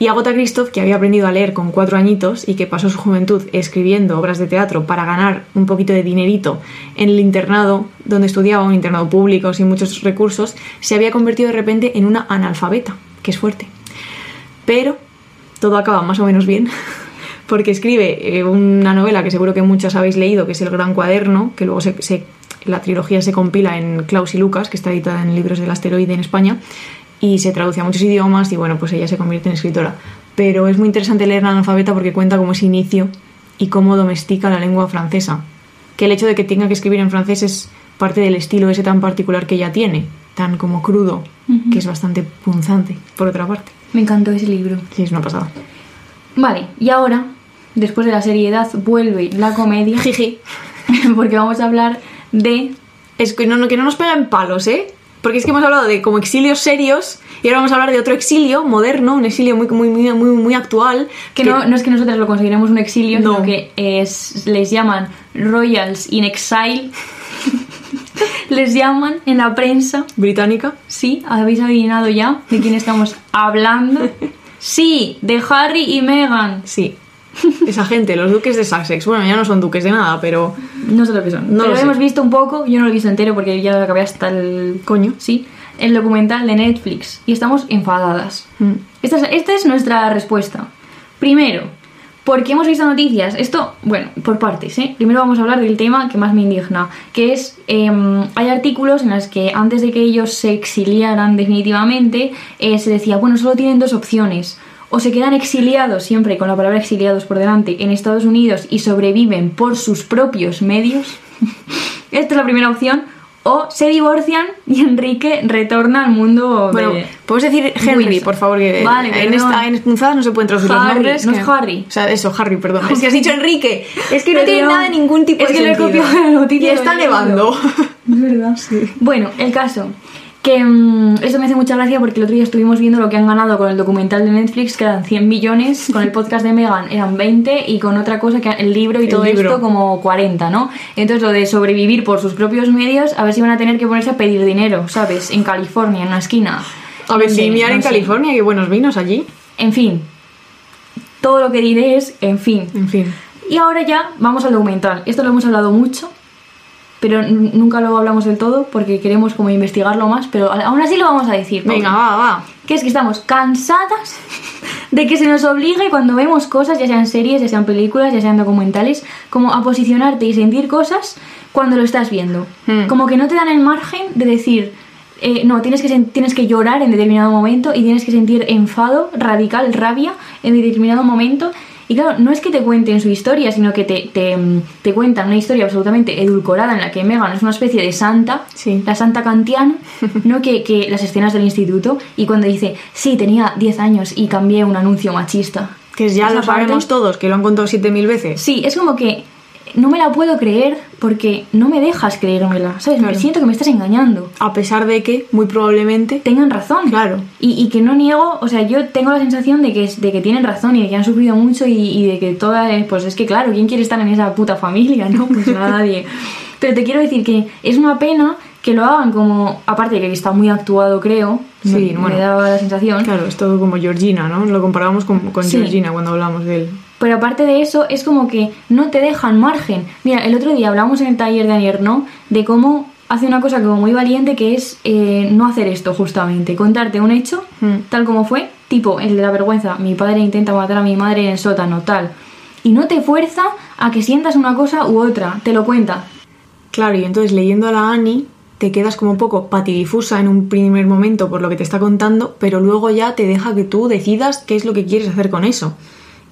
Y Agota Christoph, que había aprendido a leer con cuatro añitos y que pasó su juventud escribiendo obras de teatro para ganar un poquito de dinerito en el internado donde estudiaba, un internado público sin muchos recursos, se había convertido de repente en una analfabeta, que es fuerte. Pero todo acaba más o menos bien, porque escribe eh, una novela que seguro que muchas habéis leído, que es El Gran Cuaderno, que luego se, se- la trilogía se compila en Klaus y Lucas, que está editada en Libros del Asteroide en España, y se traduce a muchos idiomas, y bueno, pues ella se convierte en escritora. Pero es muy interesante leer La analfabeta porque cuenta cómo es inicio y cómo domestica la lengua francesa. Que el hecho de que tenga que escribir en francés es parte del estilo ese tan particular que ella tiene, tan como crudo, que es bastante punzante, por otra parte. Me encantó ese libro. Sí, es una pasada. Vale, y ahora, después de la seriedad, vuelve la comedia. Jiji. porque vamos a hablar de. Es que no, no- que no nos peguen palos, ¿eh? Porque es que hemos hablado de como exilios serios y ahora vamos a hablar de otro exilio moderno, un exilio muy, muy, muy, muy, muy actual. Que no, no es que nosotros lo conseguiremos un exilio, No. sino que es- les llaman Royals in Exile. les llaman en la prensa. Británica. Sí, habéis adivinado ya de quién estamos hablando. Sí, de Harry y Meghan. Sí. Esa gente, los duques de Sussex. Bueno, ya no son duques de nada, pero. No sé lo que son. No pero lo hemos visto un poco, yo no lo he visto entero porque ya lo acabé hasta el... Coño. Sí, el documental de Netflix. Y estamos enfadadas. Mm. Esta es, esta es nuestra respuesta. Primero, porque hemos visto noticias. Esto, bueno, por partes, ¿eh? Primero vamos a hablar del tema que más me indigna, que es, em, hay artículos en los que antes de que ellos se exiliaran definitivamente, eh, se decía, bueno, solo tienen dos opciones. O se quedan exiliados, siempre con la palabra exiliados por delante, en Estados Unidos y sobreviven por sus propios medios. Esta es la primera opción. O se divorcian y Enrique retorna al mundo Bueno, de... puedes decir Henry, Wilson. por favor, que Vale, en, esta, en punzadas no se pueden traducir los Harry, nombres. no que- es Harry. O sea, eso, Harry, perdón. Es que has dicho Enrique. Es que no tiene nada de ningún tipo Es de que le he copiado la noticia Y está nevando. Es verdad. Bueno, el caso. Que mm, esto me hace mucha gracia porque el otro día estuvimos viendo lo que han ganado con el documental de Netflix, que eran 100 millones, con el podcast de Megan eran 20 y con otra cosa que el libro y El todo libro. esto como 40, ¿no? Entonces lo de sobrevivir por sus propios medios, a ver si van a tener que ponerse a pedir dinero, ¿sabes? En California, en una esquina. A vendimiar No en sé. California, qué buenos vinos allí. En fin. Todo lo que diré es, en fin. En fin. Y ahora ya vamos al documental. Esto lo hemos hablado mucho, pero nunca lo hablamos del todo porque queremos como investigarlo más, pero aún así lo vamos a decir. Paula. Venga, va, va. Que es que estamos cansadas de que se nos obligue cuando vemos cosas, ya sean series, ya sean películas, ya sean documentales, como a posicionarte y sentir cosas cuando lo estás viendo. Hmm. Como que no te dan el margen de decir, eh, no, tienes que, tienes que llorar en determinado momento y tienes que sentir enfado, radical, rabia en determinado momento. Y claro, no es que te cuenten su historia, sino que te, te, te cuentan una historia absolutamente edulcorada en la que Megan es una especie de santa, Sí. la santa kantiana, ¿no? Que, que las escenas del instituto y cuando dice, sí, tenía 10 años y cambié un anuncio machista. Que ya lo sabemos parte- todos, que lo han contado 7000 veces. Sí, es como que no me la puedo creer porque no me dejas creérmela, ¿sabes? Me Claro. siento que me estás engañando. A pesar de que, muy probablemente. Tengan razón. Claro. Y, y que no niego, o sea, yo tengo la sensación de que, de que tienen razón y de que han sufrido mucho y, y de que toda, pues es que claro, ¿quién quiere estar en esa puta familia, no? Pues nadie. Pero te quiero decir que es una pena que lo hagan como, aparte de que está muy actuado, creo, Sí, me, bueno. me daba la sensación. Claro, es todo como Georgina, ¿no? Lo comparábamos con, con Sí. Georgina cuando hablamos de él. Pero aparte de eso, es como que no te dejan margen. Mira, el otro día hablamos en el taller de Anier, ¿no? De cómo hace una cosa como muy valiente que es eh, no hacer esto justamente, contarte un hecho Hmm. tal como fue, tipo el de la vergüenza, mi padre intenta matar a mi madre en el sótano, tal. Y no te fuerza a que sientas una cosa u otra, te lo cuenta. Claro, y entonces leyendo a la Annie te quedas como un poco patidifusa en un primer momento por lo que te está contando, pero luego ya te deja que tú decidas qué es lo que quieres hacer con eso.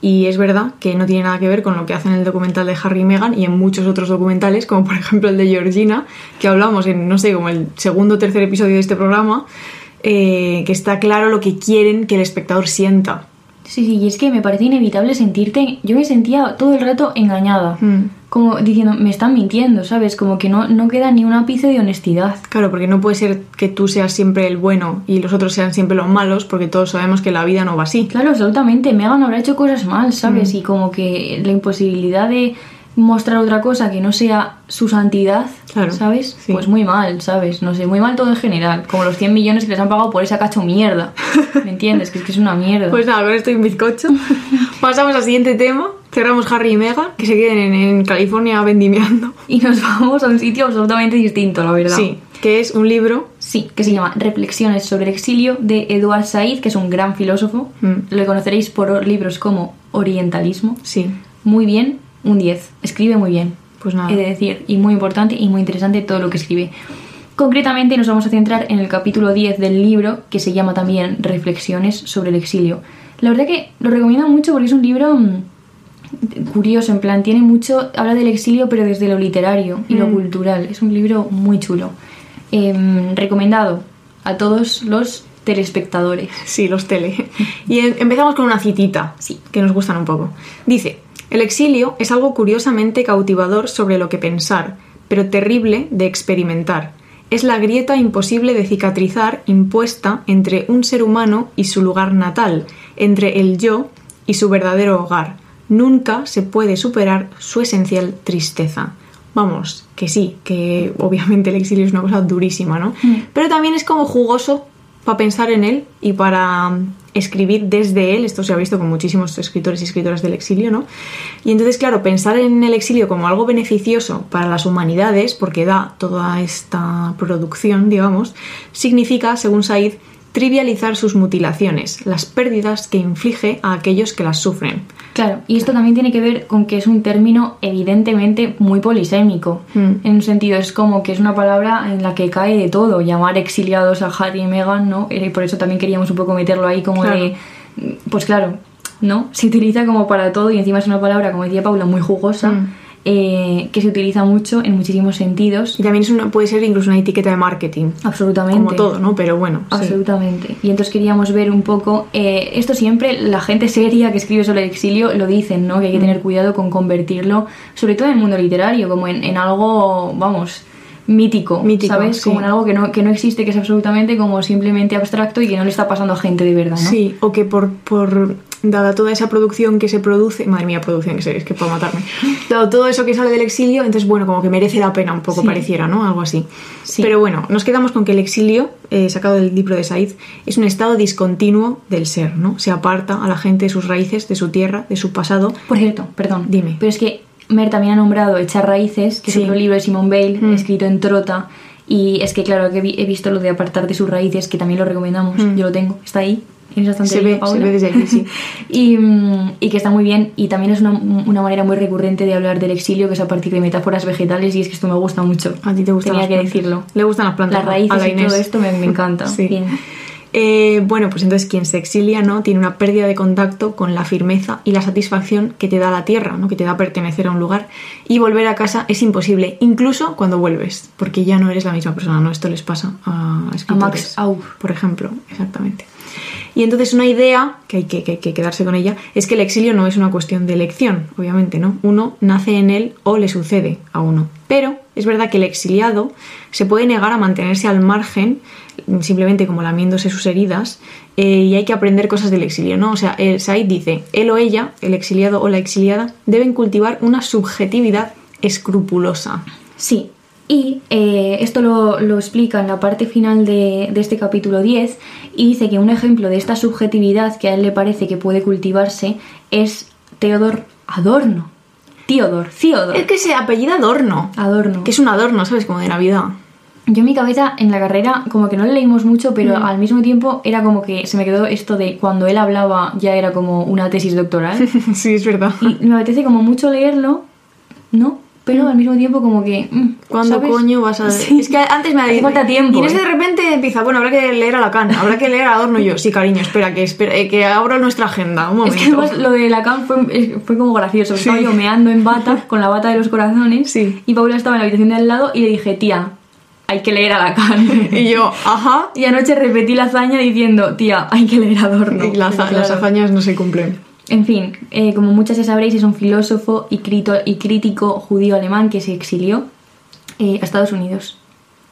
Y es verdad que no tiene nada que ver con lo que hacen en el documental de Harry y Meghan y en muchos otros documentales, como por ejemplo el de Georgina, que hablamos en, no sé, como el segundo o tercer episodio de este programa, eh, que está claro lo que quieren que el espectador sienta. Sí, sí, y es que me parece inevitable sentirte. Yo me sentía todo el rato engañada. Hmm. Como diciendo, me están mintiendo, ¿sabes? Como que no, no queda ni un ápice de honestidad. Claro, porque no puede ser que tú seas siempre el bueno y los otros sean siempre los malos, porque todos sabemos que la vida no va así. Claro, absolutamente. Megan habrá hecho cosas mal, ¿sabes? Y como que la imposibilidad de mostrar otra cosa que no sea su santidad, Claro, ¿sabes? sí. Pues muy mal, ¿sabes? No sé, muy mal todo en general. Como los 100 millones que les han pagado por esa cacho mierda. ¿Me entiendes? Que es que es una mierda. Pues nada, con esto y un bizcocho. Pasamos al siguiente tema. Cerramos Harry y Meghan, que se queden en, California vendimiando. Y nos vamos a un sitio absolutamente distinto, la verdad. Sí, que es un libro. Sí, que se llama Reflexiones sobre el exilio de Eduard Said, que es un gran filósofo. Mm. Lo conoceréis por libros como Orientalismo. Sí, Muy bien, un 10. Escribe muy bien. pues nada. He de decir, y muy importante y muy interesante todo lo que escribe. Concretamente nos vamos a centrar en el capítulo 10 del libro, que se llama también Reflexiones sobre el exilio. La verdad que lo recomiendo mucho porque es un libro mm, curioso, en plan, tiene mucho, habla del exilio pero desde lo literario y lo Mm. cultural. Es un libro muy chulo. Em, recomendado a todos los telespectadores. Sí, los tele. Y em- empezamos con una citita, Sí. que nos gustan un poco. Dice, el exilio es algo curiosamente cautivador sobre lo que pensar, pero terrible de experimentar. Es la grieta imposible de cicatrizar impuesta entre un ser humano y su lugar natal, entre el yo y su verdadero hogar. Nunca se puede superar su esencial tristeza. vamos, que sí, que obviamente el exilio es una cosa durísima, ¿no? Mm. Pero también es como jugoso para pensar en él y para mm, escribir desde él. Esto se ha visto con muchísimos escritores y escritoras del exilio, ¿no? Y entonces, claro, pensar en el exilio como algo beneficioso para las humanidades, porque da toda esta producción, digamos, significa, según Said, trivializar sus mutilaciones, las pérdidas que inflige a aquellos que las sufren. Claro, y esto también tiene que ver con que es un término evidentemente muy polisémico. Mm. En un sentido, es como que es una palabra en la que cae de todo. Llamar exiliados a Harry y Meghan, ¿no? Y por eso también queríamos un poco meterlo ahí como Claro. de... Pues claro, ¿no? Se utiliza como para todo y encima es una palabra, como decía Paula, muy jugosa, Mm. Eh, que se utiliza mucho en muchísimos sentidos. Y también es una- puede ser incluso una etiqueta de marketing. Absolutamente. Como todo, ¿no? Pero bueno. sí. Absolutamente. Y entonces queríamos ver un poco, eh, esto siempre la gente seria que escribe sobre el exilio lo dicen, ¿no? Que hay que tener cuidado con convertirlo, sobre todo en el mundo literario, como en, en algo, vamos, mítico, Mítico, ¿sabes? sí. Como en algo que no, que no existe, que es absolutamente como simplemente abstracto y que no le está pasando a gente de verdad, ¿no? Sí, o que por, por dada toda esa producción que se produce, madre mía, producción que se, es que para matarme, dado todo eso que sale del exilio, entonces bueno, como que merece la pena un poco Sí. pareciera, ¿no? Algo así. Sí. Pero bueno, nos quedamos con que el exilio, eh, sacado del libro de Said, es un estado discontinuo del ser, ¿no? Se aparta a la gente de sus raíces, de su tierra, de su pasado. Por cierto, perdón. Dime. Pero es que Mer también ha nombrado Echar Raíces, que Sí. es otro libro de Simone Bale, Mm. escrito en Trota. Y es que, claro, que he visto lo de apartar de sus raíces, que también lo recomendamos. Mm. Yo lo tengo, está ahí, Se ve, Paula. se ve desde aquí, sí. y, mm, y que está muy bien. Y también es una, una manera muy recurrente de hablar del exilio, que es a partir de metáforas vegetales. Y es que esto me gusta mucho. A ti te gustan Tenía que decirlo. Le gustan las plantas. Las raíces A la y todo esto me, me encanta. Sí. Bien. Eh, bueno, pues entonces quien se exilia, ¿no? Tiene una pérdida de contacto con la firmeza y la satisfacción que te da la tierra, ¿no? Que te da pertenecer a un lugar. Y volver a casa es imposible, incluso cuando vuelves, porque ya no eres la misma persona, ¿no? Esto les pasa a escritores. Max Aub. Por ejemplo, exactamente. Y entonces una idea, que hay que, que- que quedarse con ella, es que el exilio no es una cuestión de elección, obviamente, ¿no? Uno nace en él o le sucede a uno. Pero es verdad que el exiliado se puede negar a mantenerse al margen, simplemente como lamiéndose sus heridas, eh, y hay que aprender cosas del exilio, ¿no? O sea, el Said dice, él o ella, el exiliado o la exiliada, deben cultivar una subjetividad escrupulosa. Sí, y eh, esto lo, lo explica en la parte final de, de este capítulo 10 y dice que un ejemplo de esta subjetividad que a él le parece que puede cultivarse es Theodor Adorno. Theodor, Theodor. Es que se apellida Adorno, Adorno. que es un adorno, ¿sabes? Como de Navidad. Yo en mi cabeza en la carrera como que no le leímos mucho, pero Mm. al mismo tiempo era como que se me quedó esto de cuando él hablaba ya era como una tesis doctoral. sí, es verdad. y me apetece como mucho leerlo, ¿no? Pero al mismo tiempo como que... mm, ¿Cuándo ¿sabes? coño vas a.? Sí. Es que antes me ha falta tiempo, Y Inés ¿eh? de repente empieza, bueno, habrá que leer a Lacan, habrá que leer a Adorno y yo. Sí, cariño, espera, que, espera, eh, que abro nuestra agenda. Un Es momento. que además lo de Lacan fue, es- fue como gracioso. Sí. Estaba yo meando en bata, con la bata de los corazones, Sí. y Paula estaba en la habitación de al lado y le dije, tía, hay que leer a Lacan. Y yo, ajá. y anoche repetí la hazaña diciendo, tía, hay que leer a Adorno. Y la- Pero las hazañas no se cumplen. En fin, eh, como muchas ya sabréis, es un filósofo y, crito- y crítico judío alemán que se exilió eh, a Estados Unidos,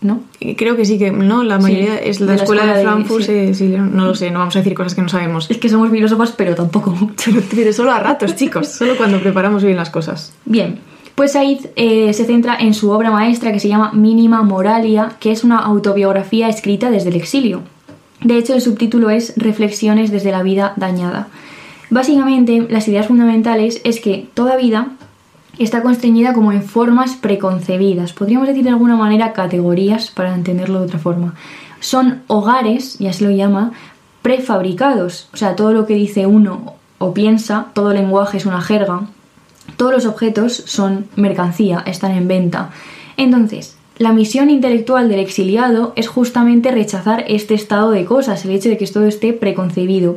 ¿no? Y Creo que sí que, ¿no? La mayoría es la, de la escuela, escuela de Frankfurt, sí. se- sí, no lo sé, no vamos a decir cosas que no sabemos. Es que somos filósofos, pero tampoco mucho. Pero solo a ratos, chicos, solo cuando preparamos bien las cosas. Bien, pues Said eh, se centra en su obra maestra que se llama Mínima Moralia, que es una autobiografía escrita desde el exilio. De hecho, el subtítulo es Reflexiones desde la vida dañada. Básicamente, las ideas fundamentales es que toda vida está constreñida como en formas preconcebidas, podríamos decir de alguna manera categorías para entenderlo de otra forma. Son hogares, ya se lo llama, prefabricados, o sea, todo lo que dice uno o piensa, todo lenguaje es una jerga, todos los objetos son mercancía, están en venta. Entonces, la misión intelectual del exiliado es justamente rechazar este estado de cosas, el hecho de que todo esté preconcebido,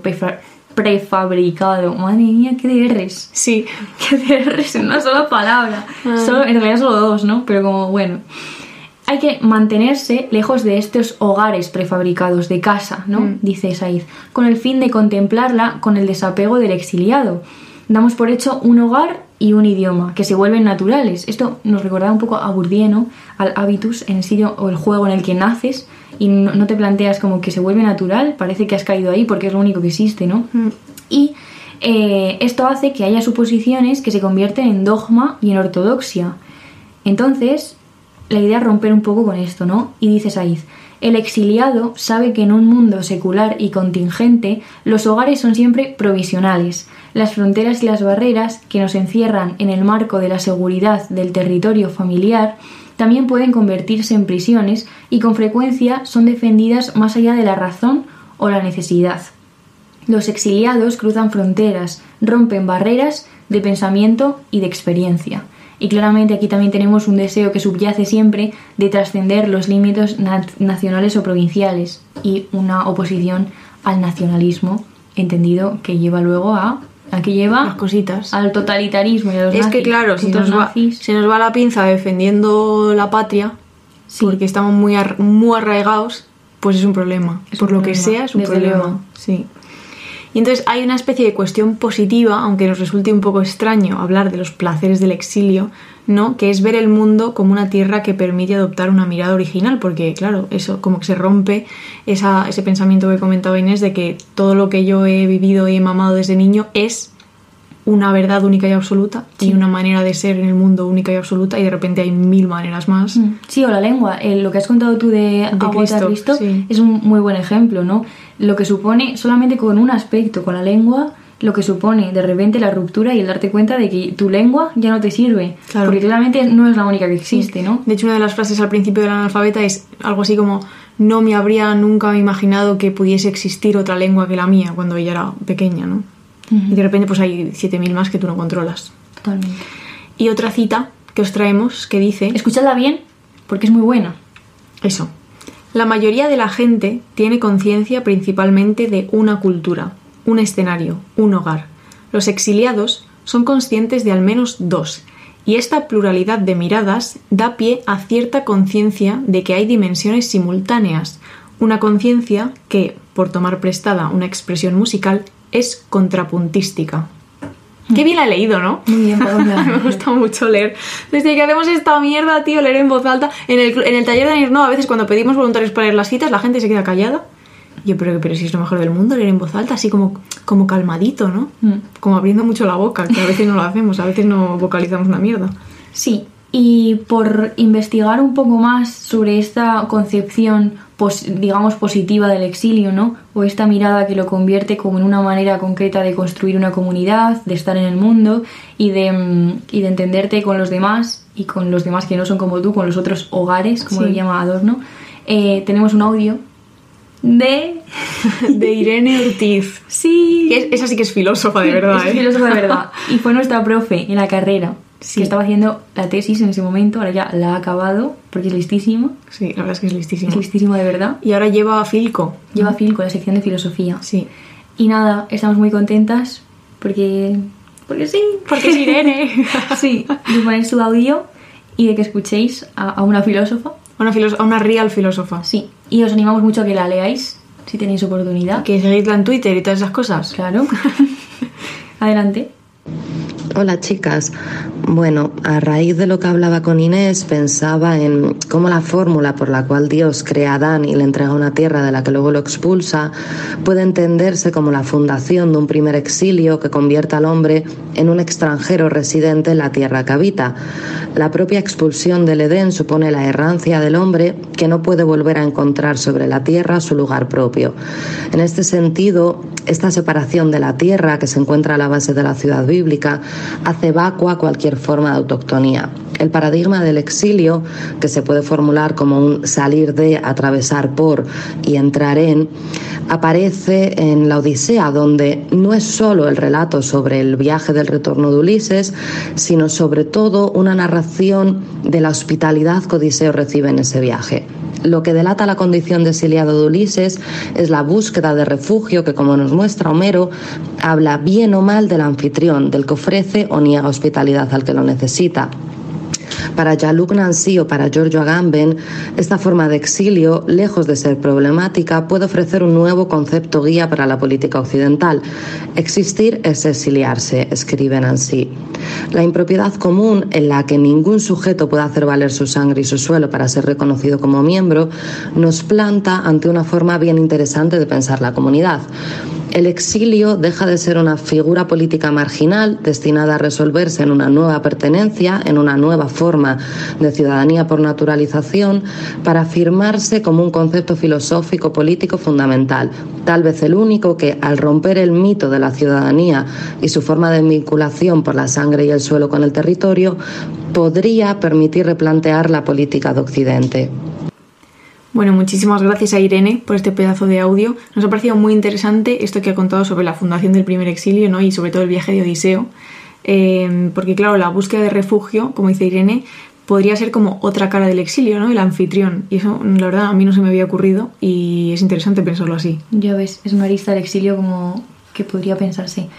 prefabricado. Madre mía, qué de R's. Sí, Que de R's en una sola palabra. Ah. Solo, en realidad solo dos, ¿no? Pero como, bueno. Hay que mantenerse lejos de estos hogares prefabricados de casa, ¿no? Mm. Dice Said, con el fin de contemplarla con el desapego del exiliado. Damos por hecho un hogar y un idioma, que se vuelven naturales. Esto nos recordaba un poco a Bourdieu, ¿no? Al habitus, en el sitio o el juego en el que naces y no, no te planteas como que se vuelve natural, parece que has caído ahí porque es lo único que existe, ¿no? Mm. Y eh, esto hace que haya suposiciones que se convierten en dogma y en ortodoxia. Entonces, la idea es romper un poco con esto, ¿no? Y dice Saiz, el exiliado sabe que en un mundo secular y contingente los hogares son siempre provisionales. Las fronteras y las barreras que nos encierran en el marco de la seguridad del territorio familiar también pueden convertirse en prisiones y con frecuencia son defendidas más allá de la razón o la necesidad. Los exiliados cruzan fronteras, rompen barreras de pensamiento y de experiencia. Y claramente aquí también tenemos un deseo que subyace siempre de trascender los límites nacionales o provinciales y una oposición al nacionalismo, entendido que lleva luego a ¿A qué lleva? Las cositas. Al totalitarismo y a los Es que claro, si nos va, se nos va la pinza defendiendo la patria, porque estamos muy, muy arraigados, pues es un problema. Por lo que sea, es un problema. Sí. Y entonces hay una especie de cuestión positiva, aunque nos resulte un poco extraño hablar de los placeres del exilio, ¿no? Que es ver el mundo como una tierra que permite adoptar una mirada original, porque claro, eso como que se rompe ese pensamiento que comentaba Inés de que todo lo que yo he vivido y he mamado desde niño es una verdad única y absoluta y una manera de ser en el mundo única y absoluta y de repente hay mil maneras más. Mm. Sí, o la lengua. Eh, lo que has contado tú de, de Cristo, es un muy buen ejemplo, ¿no? Lo que supone solamente con un aspecto, con la lengua, lo que supone de repente la ruptura y el darte cuenta de que tu lengua ya no te sirve. Porque claramente no es la única que existe, ¿no? De hecho, una de las frases al principio del analfabeta es algo así como no me habría nunca imaginado que pudiese existir otra lengua que la mía cuando ella era pequeña, ¿no? Y de repente pues hay 7.000 más que tú no controlas. Totalmente. Y otra cita que os traemos que dice... Escuchadla bien, porque es muy buena. Eso. La mayoría de la gente tiene conciencia principalmente de una cultura, un escenario, un hogar. Los exiliados son conscientes de al menos dos, y esta pluralidad de miradas da pie a cierta conciencia de que hay dimensiones simultáneas, una conciencia que, por tomar prestada una expresión musical, es contrapuntística. Qué bien la he leído, ¿no? Muy bien, Me gusta mucho leer. Desde que hacemos esta mierda, tío, leer en voz alta. En el, en el taller de Nir, no, a veces cuando pedimos voluntarios para leer las citas, la gente se queda callada. Yo, pero, pero si es lo mejor del mundo, leer en voz alta, así como, como calmadito, ¿no? Mm. Como abriendo mucho la boca, que a veces no lo hacemos, a veces no vocalizamos una mierda. Sí, y por investigar un poco más sobre esta concepción, digamos, positiva del exilio, ¿no? O esta mirada que lo convierte como en una manera concreta de construir una comunidad, de estar en el mundo y de, mm, y de entenderte con los demás y con los demás que no son como tú, con los otros hogares, como lo llama Adorno. Eh, tenemos un audio de... de Irene Ortiz. Sí. esa sí que es filósofa de verdad. es ¿eh? filósofa de verdad. Y fue nuestra profe en la carrera que estaba haciendo la tesis en ese momento, ahora ya la ha acabado porque es listísimo. Sí, la verdad es que es listísimo. Es listísimo de verdad. Y ahora lleva a Filco. Lleva a Filco, la sección de filosofía. Sí. Y nada, estamos muy contentas porque... Porque sí. Porque es Irene. sí, de poner su audio y de que escuchéis a, una filósofa. A una, a una real filósofa. Sí, y os animamos mucho a que la leáis si tenéis oportunidad. Que seguidla en Twitter y todas esas cosas. Claro. Adelante. Hola chicas. Bueno, a raíz de lo que hablaba con Inés, pensaba en cómo la fórmula por la cual Dios crea a Adán y le entrega una tierra de la que luego lo expulsa puede entenderse como la fundación de un primer exilio que convierte al hombre en un extranjero residente en la tierra que habita. La propia expulsión del Edén supone la errancia del hombre que no puede volver a encontrar sobre la tierra su lugar propio. En este sentido, esta separación de la tierra que se encuentra a la base de la ciudad bíblica hace vacua cualquier forma de autoctonía. El paradigma del exilio, que se puede formular como un salir de, atravesar por y entrar en, aparece en la Odisea, donde no es solo el relato sobre el viaje del retorno de Ulises, sino sobre todo una narración de la hospitalidad que Odiseo recibe en ese viaje. Lo que delata la condición de exiliado de Ulises es la búsqueda de refugio que, como nos muestra Homero, habla bien o mal del anfitrión, del que ofrece o niega hospitalidad al que lo necesita. Para Jean-Luc Nancy o para Giorgio Agamben, esta forma de exilio, lejos de ser problemática, puede ofrecer un nuevo concepto guía para la política occidental. Existir es exiliarse, escribe Nancy. La impropiedad común en la que ningún sujeto puede hacer valer su sangre y su suelo para ser reconocido como miembro nos planta ante una forma bien interesante de pensar la comunidad. El exilio deja de ser una figura política marginal destinada a resolverse en una nueva pertenencia, en una nueva forma de ciudadanía por naturalización, para afirmarse como un concepto filosófico político fundamental, tal vez el único que, al romper el mito de la ciudadanía y su forma de vinculación por la sangre y el suelo con el territorio, podría permitir replantear la política de Occidente. Bueno, muchísimas gracias a Irene por este pedazo de audio. Nos ha parecido muy interesante esto que ha contado sobre la fundación del primer exilio ¿no? y sobre todo el viaje de Odiseo. Eh, porque claro, la búsqueda de refugio, como dice Irene, podría ser como otra cara del exilio, ¿no? El anfitrión. Y eso, la verdad, a mí no se me había ocurrido y es interesante pensarlo así. Ya ves, es una lista del exilio como que podría pensarse.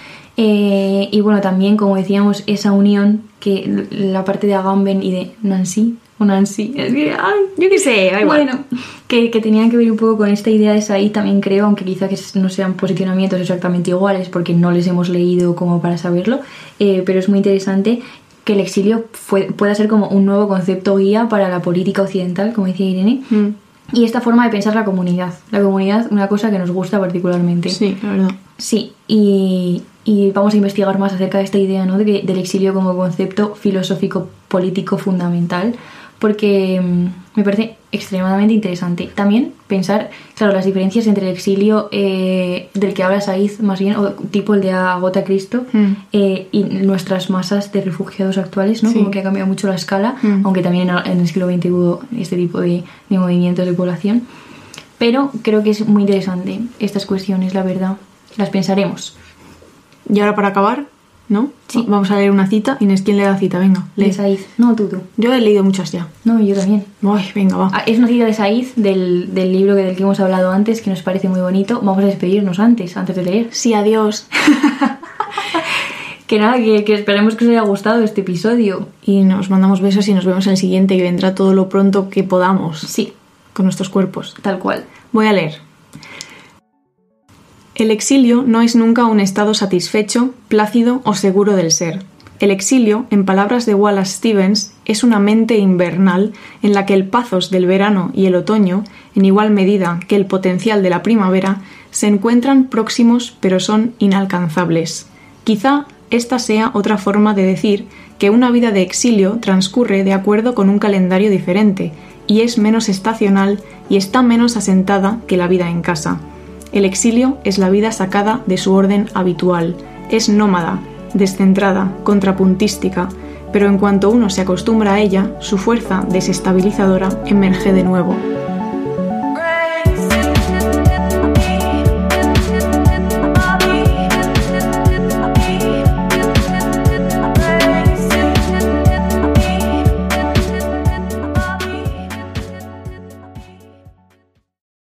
Eh, y bueno, también, como decíamos, esa unión que la parte de Agamben y de Nancy, o Nancy, es que, ay, yo qué sé, da igual. Bueno, que, que tenían que ver un poco con esta idea de Said también creo, aunque quizá que no sean posicionamientos exactamente iguales porque no les hemos leído como para saberlo, eh, pero es muy interesante que el exilio fue, pueda ser como un nuevo concepto guía para la política occidental, como decía Irene, Mm. y esta forma de pensar la comunidad. La comunidad, una cosa que nos gusta particularmente. Sí, la verdad. Sí, y, y vamos a investigar más acerca de esta idea ¿no? de del exilio como concepto filosófico político fundamental, porque mm, me parece extremadamente interesante. También pensar, claro, las diferencias entre el exilio eh, del que habla Saiz, más bien, o tipo el de Agota Cristo, Mm. eh, y nuestras masas de refugiados actuales, ¿no? Sí. Como que ha cambiado mucho la escala, Mm. aunque también en, en el siglo XX hubo este tipo de, de movimientos de población. Pero creo que es muy interesante estas cuestiones, la verdad. Las pensaremos. Y ahora para acabar, ¿no? Sí. Vamos a leer una cita. Inés, ¿quién le da cita? Venga, lee. De Saiz. No, tú, tú. Yo he leído muchas ya. No, yo también. Ay, venga, va. Ah, es una cita de Saiz del, del libro que- del que hemos hablado antes, que nos parece muy bonito. Vamos a despedirnos antes, antes de leer. Sí, adiós. Que nada, que, que esperemos que os haya gustado este episodio. Y nos mandamos besos y nos vemos en el siguiente, que vendrá todo lo pronto que podamos. Sí, Con nuestros cuerpos. tal cual. Voy a leer. El exilio no es nunca un estado satisfecho, plácido o seguro del ser. El exilio, en palabras de Wallace Stevens, es una mente invernal en la que el pazos del verano y el otoño, en igual medida que el potencial de la primavera, se encuentran próximos pero son inalcanzables. Quizá esta sea otra forma de decir que una vida de exilio transcurre de acuerdo con un calendario diferente y es menos estacional y está menos asentada que la vida en casa. El exilio es la vida sacada de su orden habitual, es nómada, descentrada, contrapuntística, pero en cuanto uno se acostumbra a ella, su fuerza desestabilizadora emerge de nuevo.